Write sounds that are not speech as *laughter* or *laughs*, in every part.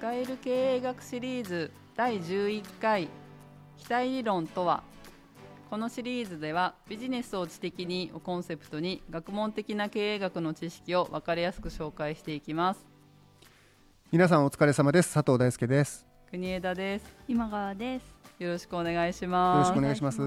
使える経営学シリーズ第11回期待理論とは？このシリーズではビジネスを知的にをコンセプトに学問的な経営学の知識を分かりやすく紹介していきます。皆さんお疲れ様です。佐藤大輔です。国枝です。今川です。よろしくお願いしよろますしくお願いします。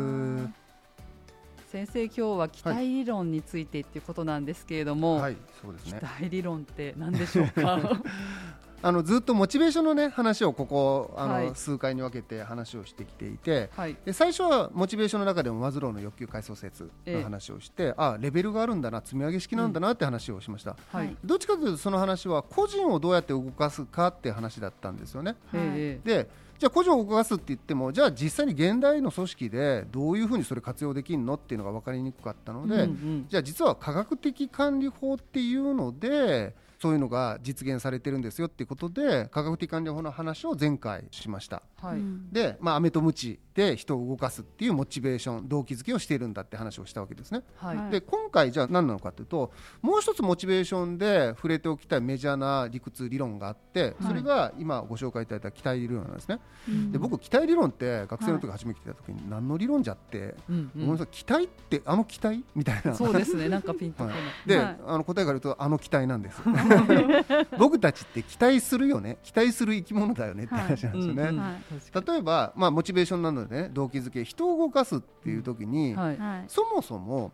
先生今日は期待理論についてっていうことなんですけれども、はい。そうです期ね待理論って何でしょうか？*laughs* あのずっとモチベーションのね話をここあの、はい。数回に分けて話をしてきていてはい。で最初はモチベーションの中でもマズローの欲求階層説ええの話をして、あレベルがあるんだな積み上げ式なんだなって話をしました、はい、どっちかというとその話は個人をどうやって動かすかって話だったんですよね。ええ。でじゃあ個人を動かすって言ってもじゃあ実際に現代の組織でどういうふうにそれ活用できるのっていうのが分かりにくかったので、うんうん。じゃあ実は科学的管理法っていうのでそういうのが実現されてるんですよっていうことで科学的管理法の話を前回しました。はい、で、まあ、飴と鞭で人を動かすっていうモチベーション動機づけをしているんだって話をしたわけですね。はい、はいで今回じゃあ何なのかというともう一つモチベーションで触れておきたいメジャーな理屈理論があってそれが今ご紹介いただいた期待理論なんですね。で僕期待理論って学生の時初めて聞いた時に何の理論じゃって、うんごめん期待？ってあの期待？みたいな。そうですね、なんかピンとこない。で、はい。あの答えから言うとあの期待なんです。*laughs* 僕たちって期待するよね？期待する生き物だよねって話なんですよね、うんうん。例えば、まあ、モチベーションなのでね動機づけ人を動かすっていう時に、はい。そもそも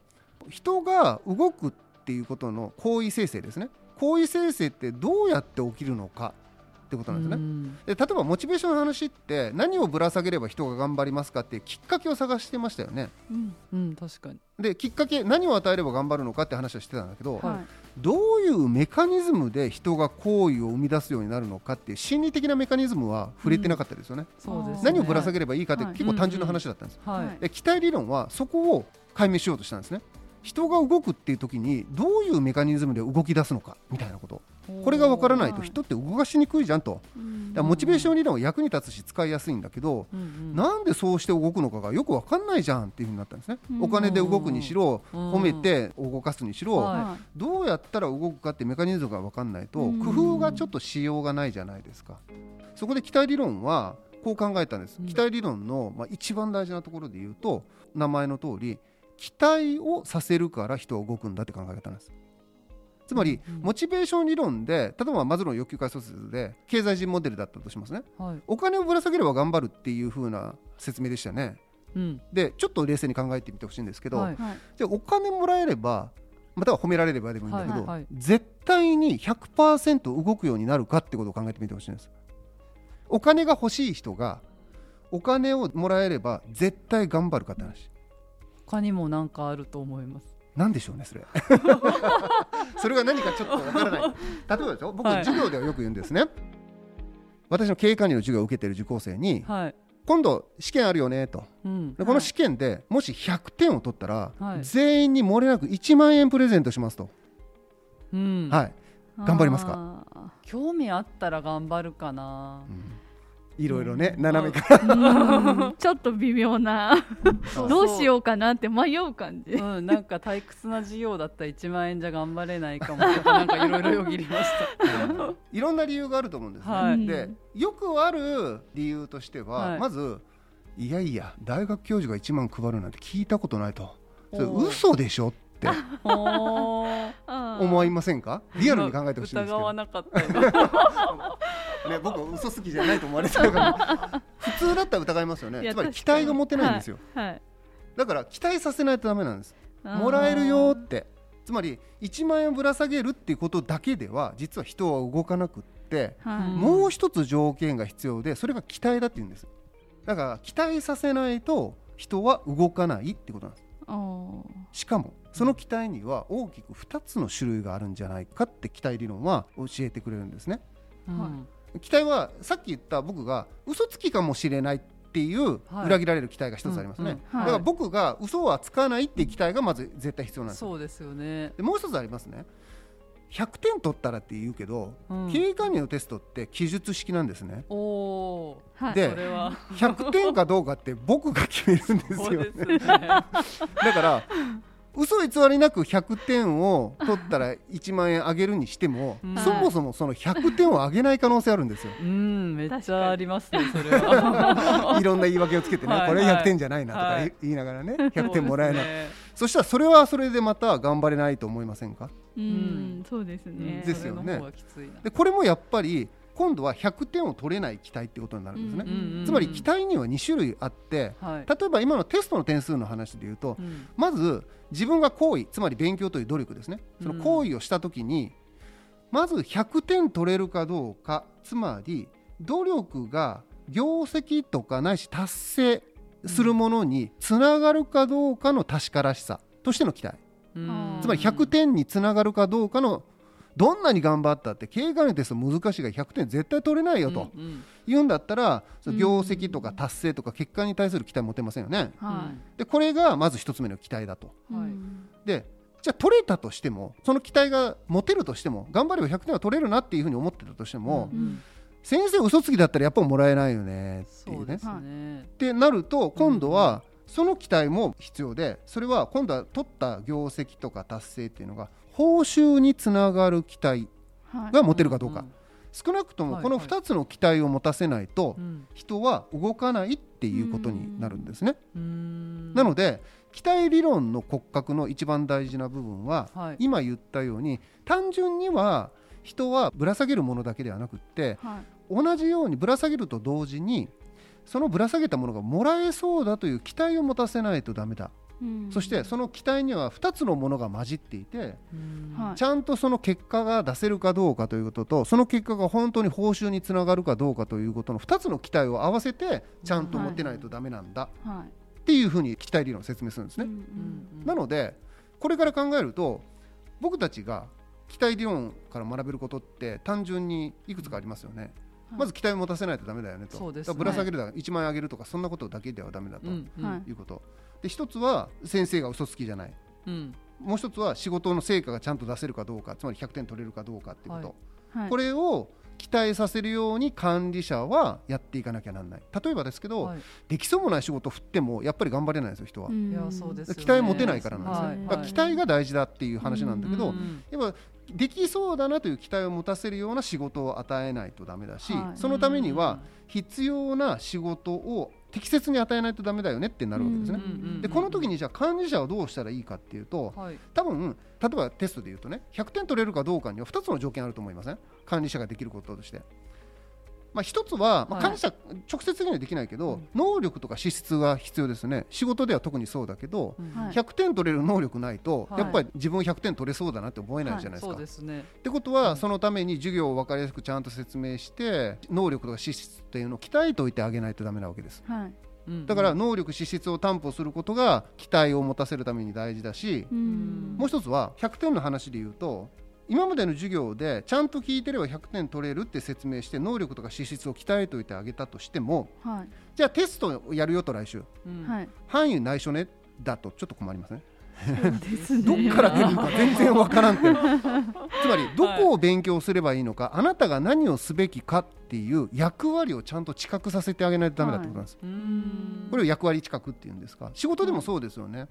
人が動くっていうことの行為生成ですね。行為生成ってどうやって起きるのかってことなんですね、ね。で例えばモチベーションの話って何をぶら下げれば人が頑張りますかっていうきっかけを探してましたよね。うん。うん、確かに。できっかけ何を与えれば頑張るのかって話をしてたんだけど、はい。はいどういうメカニズムで人が行為を生み出すようになるのかっていう心理的なメカニズムは触れてなかったですよね、そうです、ね。何をぶら下げればいいかってはい。結構単純な話だったんです、はい、はい。で期待理論はそこを解明しようとしたんですね。人が動くっていう時にどういうメカニズムで動き出すのかみたいなことこれが分からないとはい人って動かしにくいじゃんと。うん。だからモチベーション理論は役に立つし使いやすいんだけどうんうん、なんでそうして動くのかがよく分かんないじゃんっていうふうになったんですね。うん。お金で動くにしろうん。褒めて動かすにしろはい。はどうやったら動くかってメカニズムが分かんないとうん。工夫がちょっとしようがないじゃないですか。そこで期待理論はこう考えたんです。うん。期待理論のまあ一番大事なところで言うと名前の通り期待をさせるから人は動くんだって考え方なんですつまりうん。モチベーション理論で例えばマズローの欲求階層説で経済人モデルだったとしますね。はい、お金をぶら下げれば頑張るっていう風な説明でしたね。うん、でちょっと冷静に考えてみてほしいんですけど、はい。お金もらえればまたは褒められればでもいいんだけど、はい。はい。絶対に100%動くようになるかってことを考えてみてほしいんです。お金が欲しい人がお金をもらえれば絶対頑張るかって話。他にもなんかあると思います。なんでしょうねそれ。*laughs* それが何かちょっとわからない。例えばですよ僕、はい。授業ではよく言うんですね。私の経営管理の授業を受けている受講生にはい、今度試験あるよねと。うん、でこの試験でもし100点を取ったら、はい。全員に漏れなく1万円プレゼントしますと、うん、はい、頑張りますか？あ興味あったら頑張るかな。いろいろね、うん。斜めから、ちょっと微妙な。そどうしようかなって迷う感じ。うん、なんか退屈な授業だったら1万円じゃ頑張れないかも。とかなんかいろいろよぎりました。いろんな理由があると思うんですね、はい。でよくある理由としては、はい。まずいやいや大学教授が1万配るなんて聞いたことないと。それ嘘でしょって。*laughs* 思いませんか？リアルに考えてほしいんですけど、疑わなかったよ。*laughs* ね、僕は嘘好きじゃないと思われてるから。*laughs* 普通だったら疑いますよね。つまり期待が持てないんですよ、はい。だから期待させないとダメなんです。もらえるよって。つまり1万円ぶら下げるっていうことだけでは実は人は動かなくって、はい。うんもう一つ条件が必要でそれが期待だって言うんです。だから期待させないと人は動かないってことなんです。しかもその期待には大きく2つの種類があるんじゃないかって期待理論は教えてくれるんですね。うん期待はさっき言った僕が嘘つきかもしれないっていうはい。裏切られる期待が一つありますね、だから僕が嘘はつかないっていう期待がまず絶対必要なんですよ。そうですよね。でもう一つありますね。100点取ったらって言うけど、うん。経営管理のテストって記述式なんですね。おおはい。でそれは。100点かどうかって僕が決めるんですよ。そうですね。*laughs* だから嘘偽りなく100点を取ったら1万円あげるにしても、うん。そもそもその100点をあげない可能性あるんですよ。うん。めっちゃありますねそれは。*laughs* いろんな言い訳をつけてね、はいこれ100点じゃないなとかはい。言いながらね、*laughs* 100点もらえない、そしたらそれはそれでまた頑張れないと思いませんか？うんそうですね。ですよね。でこれもやっぱり今度は100点を取れない期待ってことになるんですね、うんうんつまり期待には2種類あってはい。例えば今のテストの点数の話で言うとうん。まず自分が行為つまり勉強という努力ですね。その行為をした時にまず100点取れるかどうかつまり努力が業績とかないし達成するものにつながるかどうかの確からしさとしての期待。うん。つまり100点につながるかどうかのどんなに頑張ったって経営管理テスト難しいが100点絶対取れないよとうんうん言うんだったら業績とか達成とか結果に対する期待持てませんよね。はでこれがまず一つ目の期待だと。いはいうんでじゃあ取れたとしてもその期待が持てるとしても頑張れば100点は取れるなっていうふうに思ってたとしても、うん先生嘘つきだったらやっぱもらえないよねっていうねそう。ねってなると今度はその期待も必要でそれは今度は取った業績とか達成っていうのが報酬につながる期待はい。が持てるかどうか、ん少なくともこのはい。はい2つの期待を持たせないとうん人は動かないっていうことになるんですね。うん。なので期待理論の骨格の一番大事な部分ははい。今言ったように単純には人はぶら下げるものだけではなくってはい。同じようにぶら下げると同時にそのぶら下げたものがもらえそうだという期待を持たせないとダメだ、うん。そしてその期待には2つのものが混じっていてちゃんとその結果が出せるかどうかということとその結果が本当に報酬につながるかどうかということの2つの期待を合わせてちゃんと持ってないとダメなんだはい。っていうふうに期待理論を説明するんですね。なのでこれから考えると僕たちが期待理論から学べることって単純にいくつかありますよね。はい。まず期待を持たせないとダメだよねと。そうですだからぶら下げるだ、1万円あげるとかそんなことだけではダメだということ。で一つは先生が嘘つきじゃない。うん。もう一つは仕事の成果がちゃんと出せるかどうかつまり100点取れるかどうかっていうこと、はい。これを期待させるように管理者はやっていかなきゃなんない。例えばですけど、はい。できそうもない仕事を振ってもやっぱり頑張れないんですよ人は、うん。いやそうですよね。期待持てないからなんですよ、はい。だから期待が大事だっていう話なんだけど、うんやっぱできそうだなという期待を持たせるような仕事を与えないとダメだし、はい。そのためには必要な仕事を適切に与えないとダメだよねってなるわけですね。でこの時にじゃあ管理者はどうしたらいいかっていうとはい多分例えばテストで言うとね100点取れるかどうかには2つの条件あると思いません？管理者ができることとして。まあ、一つは、まあ、はい。管理者直接的にはできないけど、うん。能力とか資質が必要ですね。仕事では特にそうだけど、うん。はい。100点取れる能力ないと、はい。やっぱり自分100点取れそうだなって思えないじゃないですか。そうですね。ってことはそのために授業を分かりやすくちゃんと説明して能力とか資質っていうのを鍛えておいてあげないとダメなわけです。はい。うん。だから能力資質を担保することが期待を持たせるために大事だしうん。もう一つは100点の話で言うと今までの授業でちゃんと聞いてれば100点取れるって説明して能力とか資質を鍛えておいてあげたとしてもはい。じゃあテストをやるよと来週。うんはい。範囲内緒ねだとちょっと困りますね。どっから出るか全然わからんって *laughs* つまりどこを勉強すればいいのか、あなたが何をすべきかっていう役割をちゃんと知覚させてあげないとダメだってことなんです、うんこれを役割知覚っていうんですか。仕事でもそうですよね、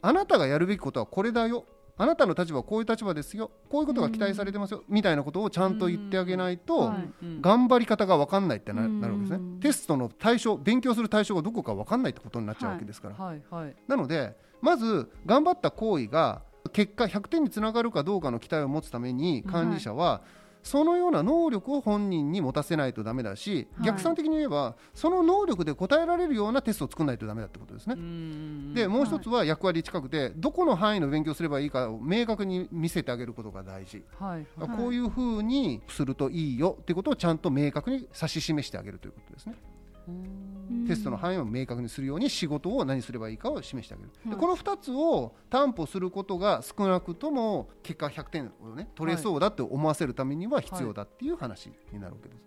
あなたがやるべきことはこれだよあなたの立場はこういう立場ですよ。こういうことが期待されてますよ、みたいなことをちゃんと言ってあげないと、頑張り方が分かんないってなうん。なるわけですね。テストの対象勉強する対象がどこか分かんないってことになっちゃうわけですから、はい。はい。なのでまず頑張った行為が結果100点につながるかどうかの期待を持つために管理者は、そのような能力を本人に持たせないとダメだし、はい。逆算的に言えばその能力で答えられるようなテストを作らないとダメだってことですね。うんでもう一つは役割近くてどこの範囲の勉強すればいいかを明確に見せてあげることが大事、はい。はい。こういうふうにするといいよっていうことをちゃんと明確に指し示してあげるということですね。うん。テストの範囲を明確にするように仕事を何すればいいかを示してあげる、この2つを担保することが少なくとも結果100点をね取れそうだって思わせるためには必要だっていう話になるわけです、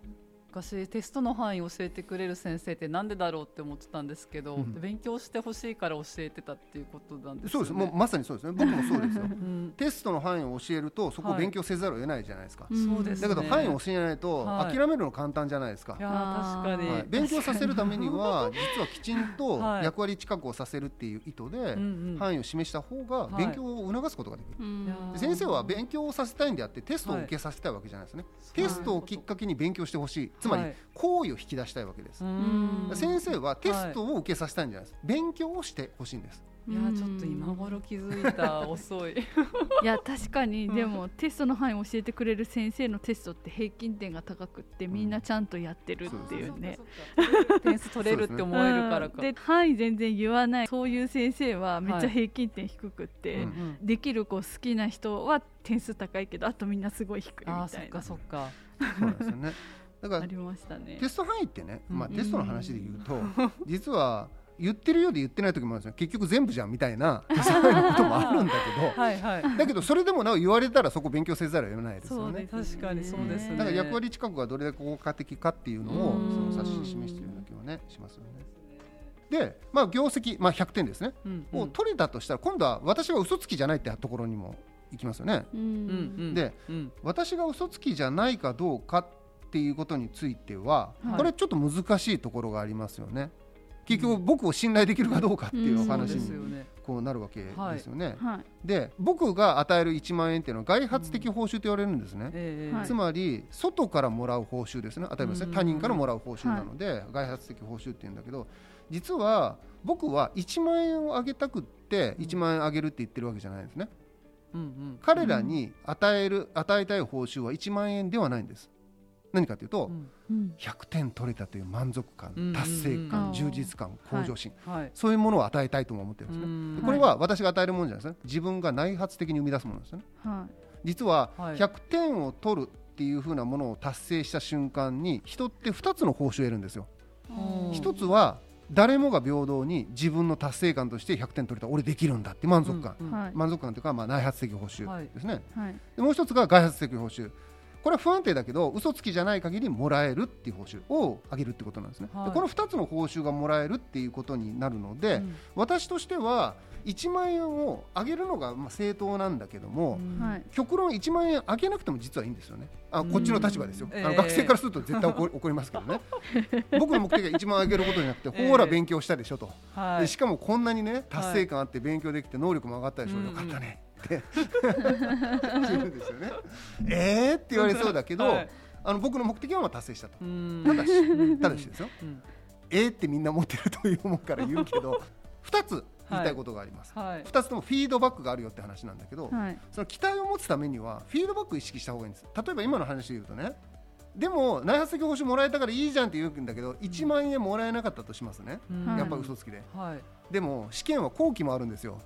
昔テストの範囲を教えてくれる先生ってなんでだろうって思ってたんですけど、うん。勉強してほしいから教えてたっていうことなんですそう。です。もうまさにそうですね。僕もそうですよ。*laughs* うん。テストの範囲を教えるとそこをはい勉強せざるを得ないじゃないですか、うん。そうですだけど範囲を教えないとはい。諦めるの簡単じゃないですか、いやー確かに、はい、勉強させるためには実はきちんと *laughs* はい。役割近くをさせるっていう意図で範囲を示した方がはい。勉強を促すことができる、うん。い先生は勉強をさせたいんであってテストを受けさせたいわけじゃないですね、テストをきっかけに勉強してほしいつまりはい。行為を引き出したいわけです、うん。先生はテストを受けさせたいんじゃないです。勉強をしてほしいんです。いやちょっと今頃気づいた遅い。*laughs* いや確かに。うん。でもテストの範囲を教えてくれる先生のテストって平均点が高くってみんなちゃんとやってるっていうね。そっかそっか点数取れるって思えるからか、うん。で範囲全然言わない。そういう先生はめっちゃ平均点低くって、うんうん。できる子好きな人は点数高いけどあとみんなすごい低いみあーそっかたいなそっか。そうなんですよねだからありましたね。テ。スト範囲ってね、まあ、うん。テストの話で言うと、*laughs* 実は言ってるようで言ってない時もあるんですよ結局全部じゃんみたいなテスト範囲のこともあるんだけ *laughs* はいはい。どだけどそれでもなお言われたらそこ勉強せざるを得ないですよね。確かにそうですね。だから役割近くがどれだけ効果的かっていうのをうん。その指し示しているような気はねしますよね。でまあ業績、まあ、100点ですね、うん。を取れたとしたら今度は私が嘘つきじゃないってところにも行きますよね。ううんうん。んでうん。私が嘘つきじゃないかどうかっていうことについては、はい。これちょっと難しいところがありますよね。結局僕を信頼できるかどうかっていうお話にこうなるわけですよね。はい。で僕が与える1万円っていうのは外発的報酬と言われるんですね。つまり外からもらう報酬ですね。例えばですねうん。他人からもらう報酬なので、外発的報酬って言うんだけど実は僕は1万円をあげたくって1万円あげるって言ってるわけじゃないんですね。うんうん。彼らに与える与えたい報酬は1万円ではないんです。何かというと、うん。うん。100点取れたという満足感、うん。達成感、うん。充実感、向上心、はい。そういうものを与えたいとも思ってるんですね。これは私が与えるものじゃないですね。自分が内発的に生み出すものですよね。は実ははい。100点を取るっていう風なものを達成した瞬間に人って2つの報酬を得るんですよ。うん。一つは誰もが平等に自分の達成感として100点取れた。俺できるんだって満足感、うん。いはい。満足感というかまあ内発的報酬はいですね。はい。でもう一つが外発的報酬これは不安定だけど嘘つきじゃない限りもらえるっていう報酬を上げるってことなんですね、はい。でこの2つの報酬がもらえるっていうことになるので、うん。私としては1万円を上げるのがまあ正当なんだけども、極論1万円上げなくても実はいいんですよね。あこっちの立場ですよ、あの学生からすると絶対怒り *laughs* 怒りますけどね。僕の目的は1万円上げることじゃなくて、*laughs* ええほら勉強したでしょと、はしかもこんなにね達成感あって勉強できて能力も上がったでしょ、うんよかったね言うんですよね。えーって言われそうだけど、はい。あの僕の目的はまあ達成したと。うん。ただし、*laughs* ただしですよ。うん。えーってみんな持ってるという思うから言うけど *laughs* 2つ言いたいことがあります、はい。2つともフィードバックがあるよって話なんだけど、はい。その期待を持つためにはフィードバックを意識した方がいいんです。例えば今の話で言うとねでも内発的報酬もらえたからいいじゃんって言うんだけど1万円もらえなかったとしますね、うん。はいやっぱ嘘つきで。はい。でも試験は後期もあるんですよ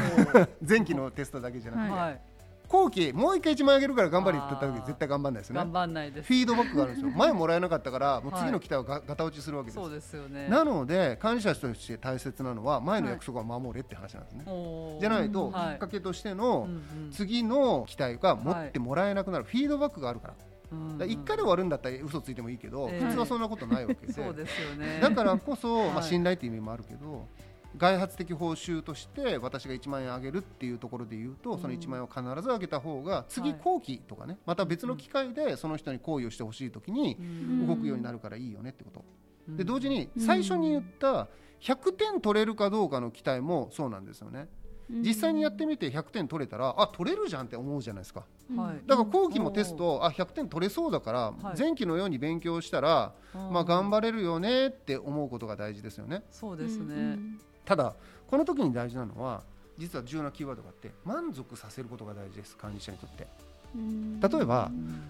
*laughs* 前期のテストだけじゃなくて、はい。後期もう一回1万円あげるから頑張れって言った時絶対頑張んないですよね頑張んないです。フィードバックがあるんですよ。*laughs* 前もらえなかったからもう次の期待をがガタ落ちするわけです。そうですよね。なので管理者として大切なのは前の約束は守れって話なんですね、おー。じゃないときはい。っかけとしての次の期待が持ってもらえなくなる、フィードバックがあるから。うんうん。だ1回で終わるんだったら嘘ついてもいいけど、ええ普通はそんなことないわけで。そうですよね。だからこそ、まあ、はい。信頼っていう意味もあるけど外発的報酬として私が1万円あげるっていうところで言うと、その1万円を必ずあげた方が次はい後期とかねまた別の機会でその人に行為をしてほしい時にうん。動くようになるからいいよねってこと、うん。で同時に最初に言った100点取れるかどうかの期待もそうなんですよね実際にやってみて100点取れたらあ取れるじゃんって思うじゃないですか。はい。だから後期もテストあ100点取れそうだからはい。前期のように勉強したら、まあ、頑張れるよねって思うことが大事ですよね。そうですね。うんただこの時に大事なのは実は重要なキーワードがあって満足させることが大事です管理者にとって。うん。例えばうん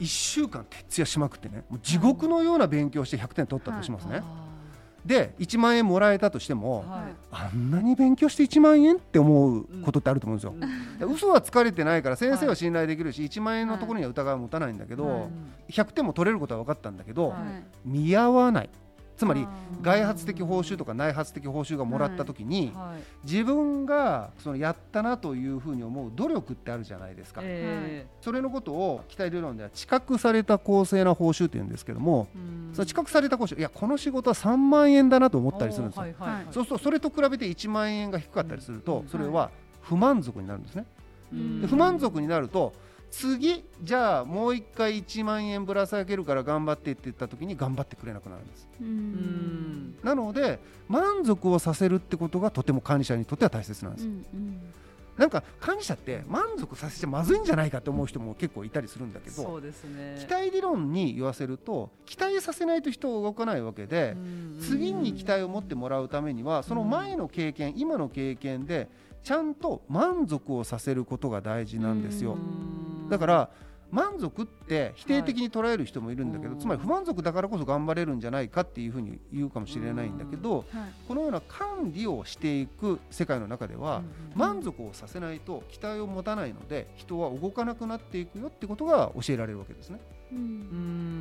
1週間徹夜しまくってねもう地獄のような勉強して100点取ったとしますね、あで1万円もらえたとしても、ーはい。あんなに勉強して1万円って思うことってあると思うんですよ、うん。で嘘は疲れてないから先生は信頼できるし、1万円のところには疑いを持たないんだけど、はい。100点も取れることは分かったんだけど、はい。はい見合わない。つまり外発的報酬とか内発的報酬がもらった時に、はい。自分がそのやったなというふうに思う努力ってあるじゃないですか、えそれのことを期待理論では知覚された公正な報酬って言うんですけども、その知覚された報酬。いやこの仕事は3万円だなと思ったりするんですよ、はいはいはい。そうするとそれと比べて1万円が低かったりすると、うん。それは不満足になるんですね、うん。で不満足になると次じゃあもう1回1万円ぶら下げるから頑張ってって言った時に頑張ってくれなくなるんです。ううん。んなので満足をさせるってことがとても管理者にとっては大切なんです、うんなんか管理者って満足させちゃまずいんじゃないかって思う人も結構いたりするんだけどそうですね。期待理論に言わせると期待させないと人は動かないわけで、うん次に期待を持ってもらうためにはその前の経験、今の経験でちゃんと満足をさせることが大事なんですよ、だから満足って否定的に捉える人もいるんだけど、はい。つまり不満足だからこそ頑張れるんじゃないかっていうふうに言うかもしれないんだけど、はい。このような管理をしていく世界の中では、満足をさせないと期待を持たないので人は動かなくなっていくよってことが教えられるわけですね。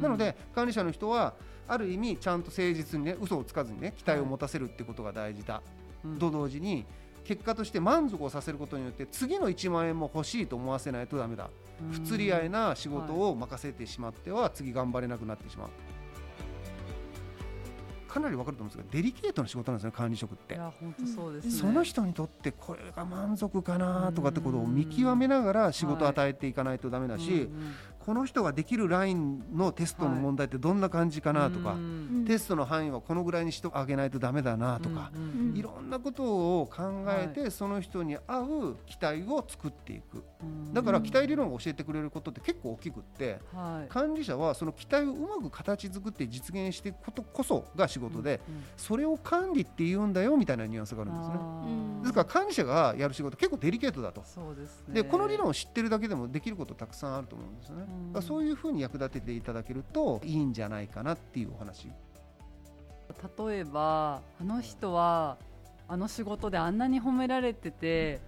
なので管理者の人はある意味ちゃんと誠実にね嘘をつかずにね期待を持たせるってことが大事だ、うん。と同時に結果として満足をさせることによって次の1万円も欲しいと思わせないとダメだ、不釣り合いな仕事を任せてしまっては次頑張れなくなってしまう。かなり分かると思うんですがデリケートな仕事なんですね管理職って。い。や本当そうですね。その人にとってこれが満足かなとかってことを見極めながら仕事を与えていかないとダメだし、うんうんこの人ができるラインのテストの問題ってどんな感じかなとか、うん。テストの範囲はこのぐらいにしてあげないとダメだなとか、うんいろんなことを考えて、その人に合う期待を作っていく。うんだから期待理論を教えてくれることって結構大きくってはい。管理者はその期待をうまく形作って実現していくことこそが仕事で、うんうんそれを管理って言うんだよみたいなニュアンスがあるんですね。ですから管理者がやる仕事結構デリケートだと。そうですね。でこの理論を知ってるだけでもできることたくさんあると思うんですよね。うんそういうふうに役立てていただけるといいんじゃないかなっていうお話。例えばあの人はあの仕事であんなに褒められてて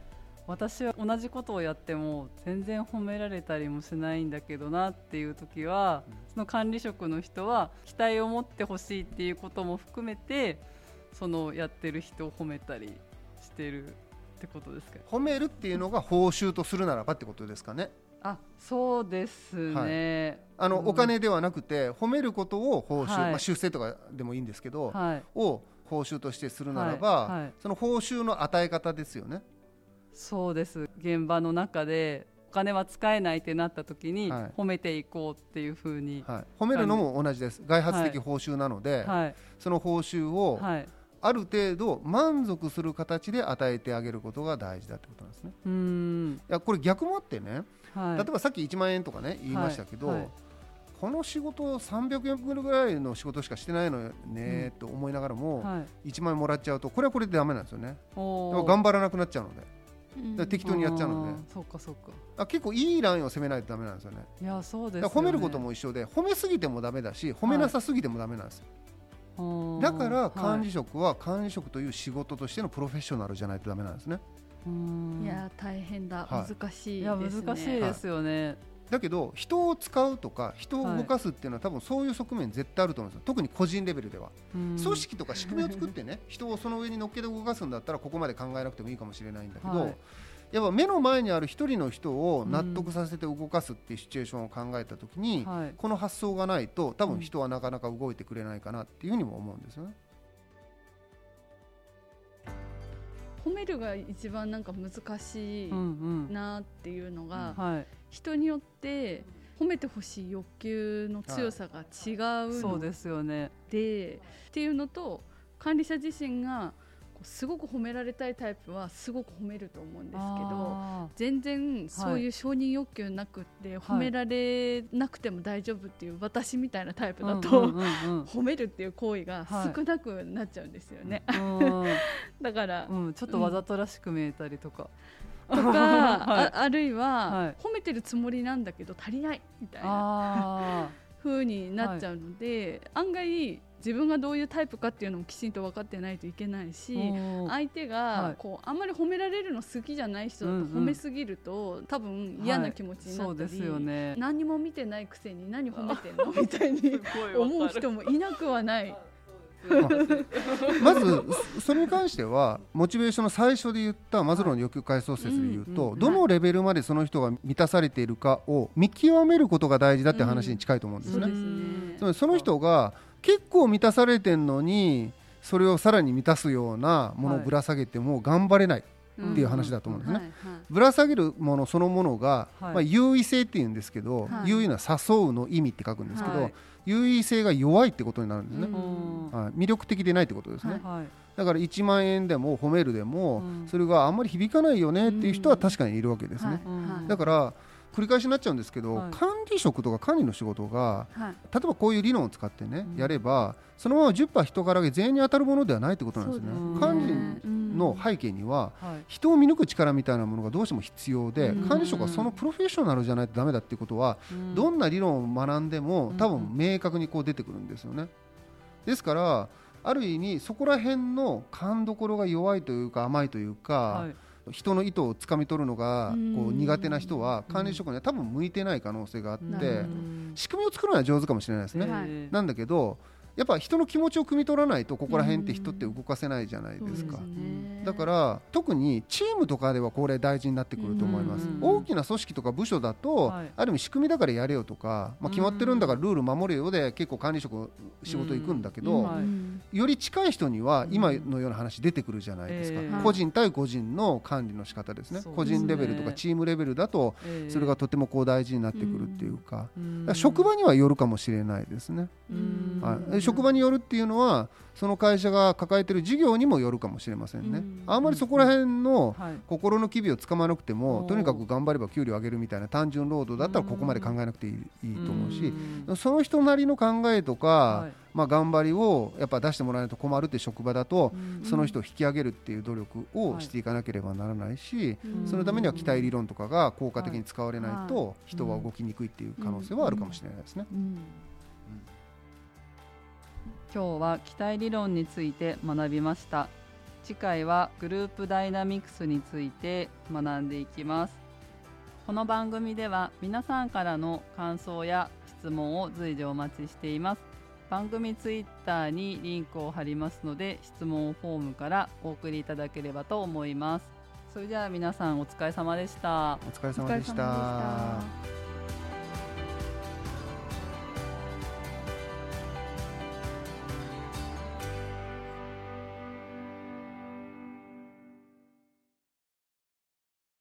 私は同じことをやっても全然褒められたりもしないんだけどなっていう時は、うんその管理職の人は期待を持ってほしいっていうことも含めてそのやってる人を褒めたりしてるってことですか？褒めるっていうのが報酬とするならばってことですかね。あそうですね、あの、うん。お金ではなくて褒めることを報酬、はい。まあ修正とかでもいいんですけど、はい。を報酬としてするならば、はい。はい。その報酬の与え方ですよね。そうです。現場の中でお金は使えないってなった時に、はい。褒めていこうっていうふうに、はい、褒めるのも同じです。外発的報酬なので、はい。その報酬をはい、ある程度満足する形で与えてあげることが大事だってことなんですね。うーん。いやこれ逆もあってね、はい、例えばさっき1万円とかね言いましたけど、はい。はい。この仕事300円分ぐらいの仕事しかしてないのよねと思いながらも、はい、1万円もらっちゃうとこれはこれでダメなんですよね。頑張らなくなっちゃうので。適当にやっちゃうので。そうかそうか。あ結構いいラインを攻めないとダメなんですよね。いやそうですよ、ね、褒めることも一緒で褒めすぎてもダメだし褒めなさすぎてもダメなんですよ、あーだから管はい。理職は管理職という仕事としてのプロフェッショナルじゃないとダメなんですね。いや大変だ、はい。難しいいですね。や難しいですよね、だけど人を使うとか人を動かすっていうのは多分そういう側面絶対あると思うんですよ。特に個人レベルでは。うん。組織とか仕組みを作ってね人をその上に乗っけて動かすんだったらここまで考えなくてもいいかもしれないんだけど、はいやっぱ目の前にある一人の人を納得させて動かすっていうシチュエーションを考えた時に、はい。この発想がないと多分人はなかなか動いてくれないかなっていうふうにも思うんですよね。褒めるが一番なんか難しいうんうん。なっていうのが、はい。人によって褒めてほしい欲求の強さが違うのそうですよね。でっていうのと管理者自身がすごく褒められたいタイプはすごく褒めると思うんですけどあ全然そういう承認欲求なくって、褒められなくても大丈夫っていう私みたいなタイプーだと、うんうん褒めるっていう行為がはい少なくなっちゃうんですよね、うん。*laughs* だから、うん、ちょっとわざとらしく見えたりとか、とか、*laughs* はい。ああるいは、はい。褒めてるつもりなんだけど足りないみたいなあ *laughs* 風になっちゃうので、案外自分がどういうタイプかっていうのもきちんと分かってないといけないし、ー。相手はい。がこうあんまり褒められるの好きじゃない人だと褒めすぎると、多分嫌な気持ちになったり、そうですよね。何にも見てないくせに何褒めてんの？*laughs* みたいに思う人もいなくはない。*laughs* まずそれに関してはモチベーションの最初で言ったマズローの欲求階層説で言うと、どのレベルまでその人が満たされているかを見極めることが大事だって話に近いと思うんですね。つまりその人が結構満たされてるのにそれをさらに満たすようなものをぶら下げても頑張れない。っていう話だと思うんですね。ぶら下げるものそのものが、まあ、優位性っていうんですけど、優位な誘うの意味って書くんですけど、優位性が弱いってことになるんですね、はい、魅力的でないってことですね、はい、だから1万円でも褒めるでも、それがあんまり響かないよねっていう人は確かにいるわけですね、だから繰り返しになっちゃうんですけど、はい、管理職とか管理の仕事が、はい、例えばこういう理論を使ってね、うん、やればそのまま10%人からげ全員に当たるものではないってことなんですね。管理の背景には、うん、人を見抜く力みたいなものがどうしても必要で、管理職はそのプロフェッショナルじゃないとだめだっていうことは、どんな理論を学んでも多分明確にこう出てくるんですよね。ですからある意味そこら辺の勘どころが弱いというか甘いというか、はい人の意図をつかみ取るのがこう苦手な人は管理職には多分向いてない可能性があって仕組みを作るのは上手かもしれないですね。なんだけどやっぱ人の気持ちを汲み取らないとここら辺って人って動かせないじゃないですか、だから特にチームとかではこれ大事になってくると思います、大きな組織とか部署だと、はい、ある意味仕組みだからやれよとか、まあ、決まってるんだからルール守れよで結構管理職仕事行くんだけど、より近い人には今のような話出てくるじゃないですか、えー、個人対個人の管理の仕方ですね、個人レベルとかチームレベルだとそれがとてもこう大事になってくるっていうか,、職場にはよるかもしれないですね。はい、職場によるっていうのはその会社が抱えている事業にもよるかもしれませんね、あんまりそこら辺の心の機微をつかまなくても、とにかく頑張れば給料上げるみたいな単純労働だったらここまで考えなくていい,、いいと思うし、その人なりの考えとか、まあ、頑張りをやっぱ出してもらわないと困るって職場だと、その人を引き上げるっていう努力をしていかなければならないし、そのためには期待理論とかが効果的に使われないと人は動きにくいっていう可能性はあるかもしれないですね。今日は期待理論について学びました。次回はグループダイナミクスについて学んでいきます。この番組では皆さんからの感想や質問を随時お待ちしています。番組ツイッターにリンクを貼りますので質問フォームからお送りいただければと思います。それでは皆さんお疲れ様でした。お疲れ様でした。